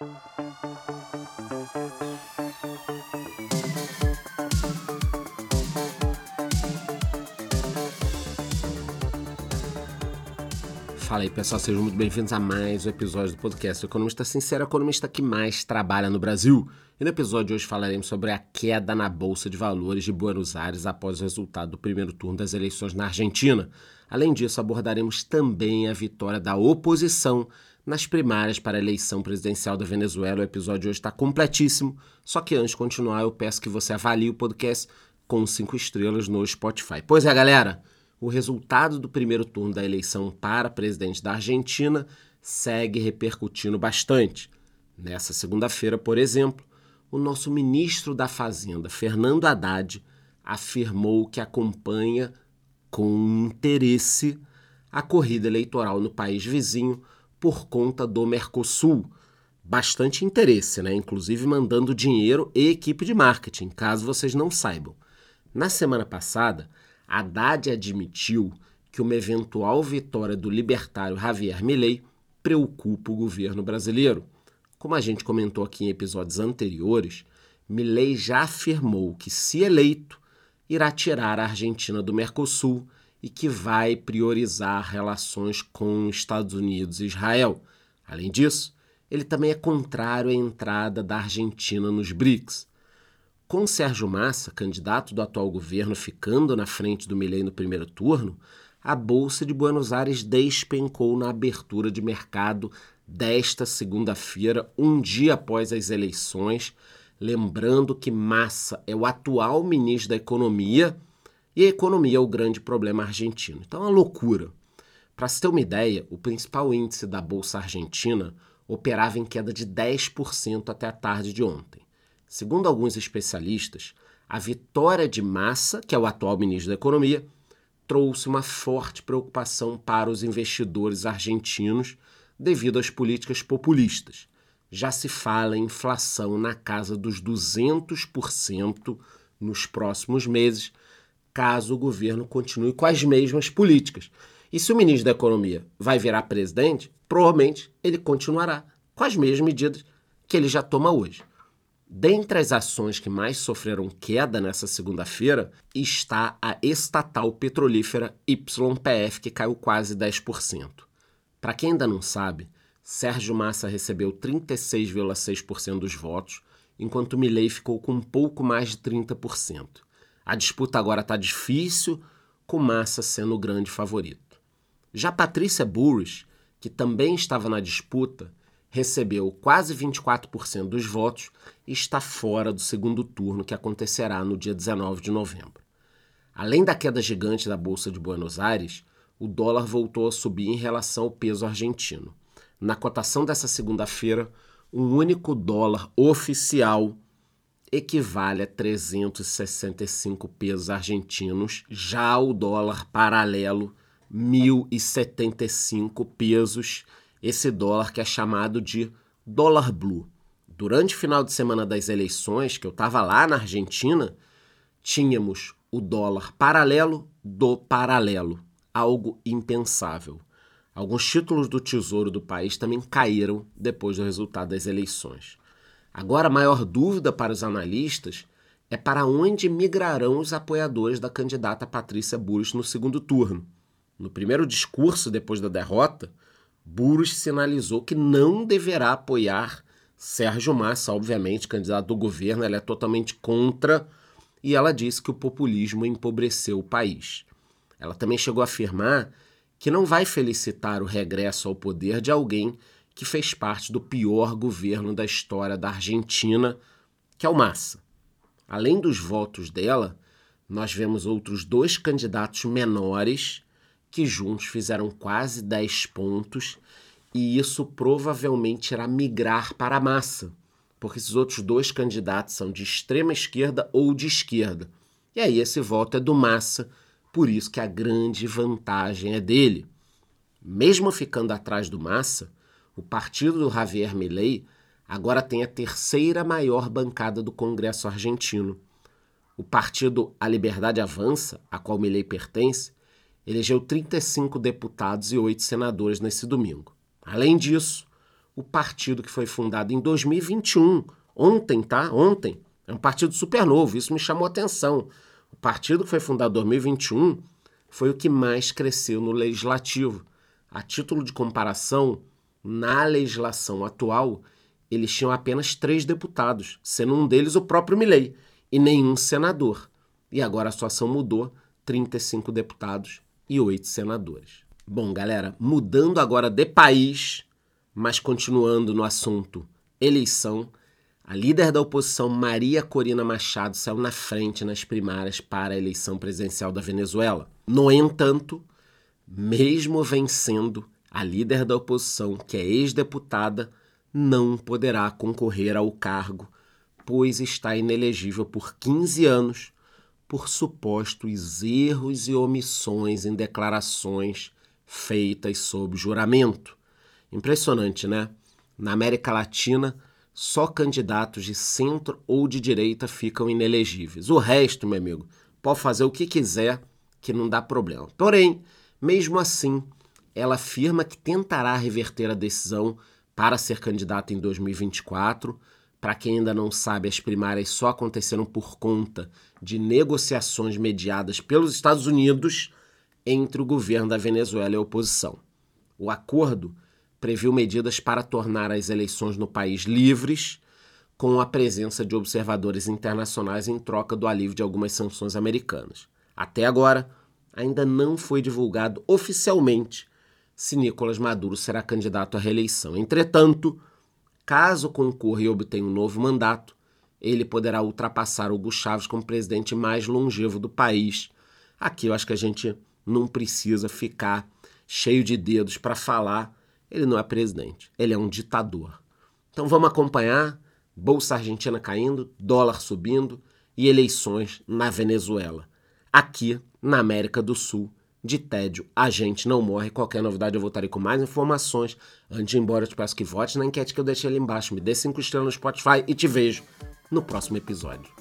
Fala aí pessoal, sejam muito bem-vindos a mais um episódio do podcast Economista Sincero, economista que mais trabalha no Brasil. E no episódio de hoje falaremos sobre a queda na Bolsa de Valores de Buenos Aires após o resultado do primeiro turno das eleições na Argentina. Além disso, abordaremos também a vitória da oposição nas primárias para a eleição presidencial da Venezuela. O episódio hoje está completíssimo, só que antes de continuar, eu peço que você avalie o podcast com cinco estrelas no Spotify. Pois é, galera o resultado do primeiro turno da eleição para presidente da Argentina segue repercutindo bastante. Nessa segunda-feira, por exemplo, o nosso ministro da Fazenda, Fernando Haddad, afirmou que acompanha com interesse a corrida eleitoral no país vizinho por conta do Mercosul. Bastante interesse, né? Inclusive mandando dinheiro e equipe de marketing, caso vocês não saibam. Na semana passada, Haddad admitiu que uma eventual vitória do libertário Javier Milei preocupa o governo brasileiro. Como a gente comentou aqui em episódios anteriores, Milei já afirmou que, se eleito, irá tirar a Argentina do Mercosul e que vai priorizar relações com Estados Unidos e Israel. Além disso, ele também é contrário à entrada da Argentina nos BRICS. Com Sérgio Massa, candidato do atual governo, ficando na frente do Milei no primeiro turno, a Bolsa de Buenos Aires despencou na abertura de mercado desta segunda-feira, um dia após as eleições. Lembrando que Massa é o atual ministro da Economia e a economia é o grande problema argentino. Então é uma loucura. Para se ter uma ideia, o principal índice da Bolsa Argentina operava em queda de 10% até a tarde de ontem. Segundo alguns especialistas, a vitória de Massa, que é o atual ministro da Economia, trouxe uma forte preocupação para os investidores argentinos devido às políticas populistas. Já se fala em inflação na casa dos 200% nos próximos meses, caso o governo continue com as mesmas políticas. E se o ministro da Economia vai virar presidente, provavelmente ele continuará com as mesmas medidas que ele já toma hoje. Dentre as ações que mais sofreram queda nessa segunda-feira está a estatal petrolífera YPF, que caiu quase 10%. Para quem ainda não sabe, Sérgio Massa recebeu 36,6% dos votos, enquanto Milei ficou com um pouco mais de 30%. A disputa agora está difícil, com Massa sendo o grande favorito. Já Patrícia Burris, que também estava na disputa, recebeu quase 24% dos votos e está fora do segundo turno que acontecerá no dia 19 de novembro. Além da queda gigante da Bolsa de Buenos Aires, o dólar voltou a subir em relação ao peso argentino. Na cotação dessa segunda-feira, um único dólar oficial equivale a 365 pesos argentinos, já o dólar paralelo 1075 pesos esse dólar que é chamado de dólar blue. Durante o final de semana das eleições, que eu estava lá na Argentina, tínhamos o dólar paralelo do paralelo, algo impensável. Alguns títulos do Tesouro do país também caíram depois do resultado das eleições. Agora, a maior dúvida para os analistas é para onde migrarão os apoiadores da candidata Patrícia Bullrich no segundo turno. No primeiro discurso depois da derrota, Burros sinalizou que não deverá apoiar Sérgio Massa, obviamente, candidato do governo, ela é totalmente contra e ela disse que o populismo empobreceu o país. Ela também chegou a afirmar que não vai felicitar o regresso ao poder de alguém que fez parte do pior governo da história da Argentina, que é o Massa. Além dos votos dela, nós vemos outros dois candidatos menores que juntos fizeram quase 10 pontos, e isso provavelmente irá migrar para a massa, porque esses outros dois candidatos são de extrema esquerda ou de esquerda. E aí esse voto é do Massa, por isso que a grande vantagem é dele. Mesmo ficando atrás do Massa, o partido do Javier Milei agora tem a terceira maior bancada do Congresso argentino. O partido A Liberdade Avança, a qual Milei pertence, elegeu 35 deputados e 8 senadores nesse domingo. Além disso, o partido que foi fundado em 2021, ontem, tá? Ontem. É um partido super novo, isso me chamou a atenção. O partido que foi fundado em 2021 foi o que mais cresceu no legislativo. A título de comparação, na legislação atual, eles tinham apenas três deputados, sendo um deles o próprio Milley, e nenhum senador. E agora a situação mudou, 35 deputados e 8 senadores. Bom, galera, mudando agora de país, mas continuando no assunto eleição, a líder da oposição, Maria Corina Machado, saiu na frente nas primárias para a eleição presidencial da Venezuela. No entanto, mesmo vencendo, a líder da oposição, que é ex-deputada, não poderá concorrer ao cargo, pois está inelegível por 15 anos por supostos erros e omissões em declarações feitas sob juramento. Impressionante, né? Na América Latina, só candidatos de centro ou de direita ficam inelegíveis. O resto, meu amigo, pode fazer o que quiser, que não dá problema. Porém, mesmo assim, ela afirma que tentará reverter a decisão para ser candidata em 2024. Para quem ainda não sabe, as primárias só aconteceram por conta de negociações mediadas pelos Estados Unidos entre o governo da Venezuela e a oposição. O acordo previu medidas para tornar as eleições no país livres, com a presença de observadores internacionais em troca do alívio de algumas sanções americanas. Até agora, ainda não foi divulgado oficialmente se Nicolás Maduro será candidato à reeleição. Entretanto, caso concorra e obtenha um novo mandato, ele poderá ultrapassar Hugo Chávez como presidente mais longevo do país. Aqui eu acho que a gente não precisa ficar cheio de dedos para falar. Ele não é presidente, ele é um ditador. Então vamos acompanhar Bolsa Argentina caindo, dólar subindo e eleições na Venezuela. Aqui na América do Sul, de tédio, a gente não morre. Qualquer novidade eu voltarei com mais informações. Antes de ir embora, eu te peço que vote na enquete que eu deixei ali embaixo. Me dê cinco estrelas no Spotify e te vejo no próximo episódio.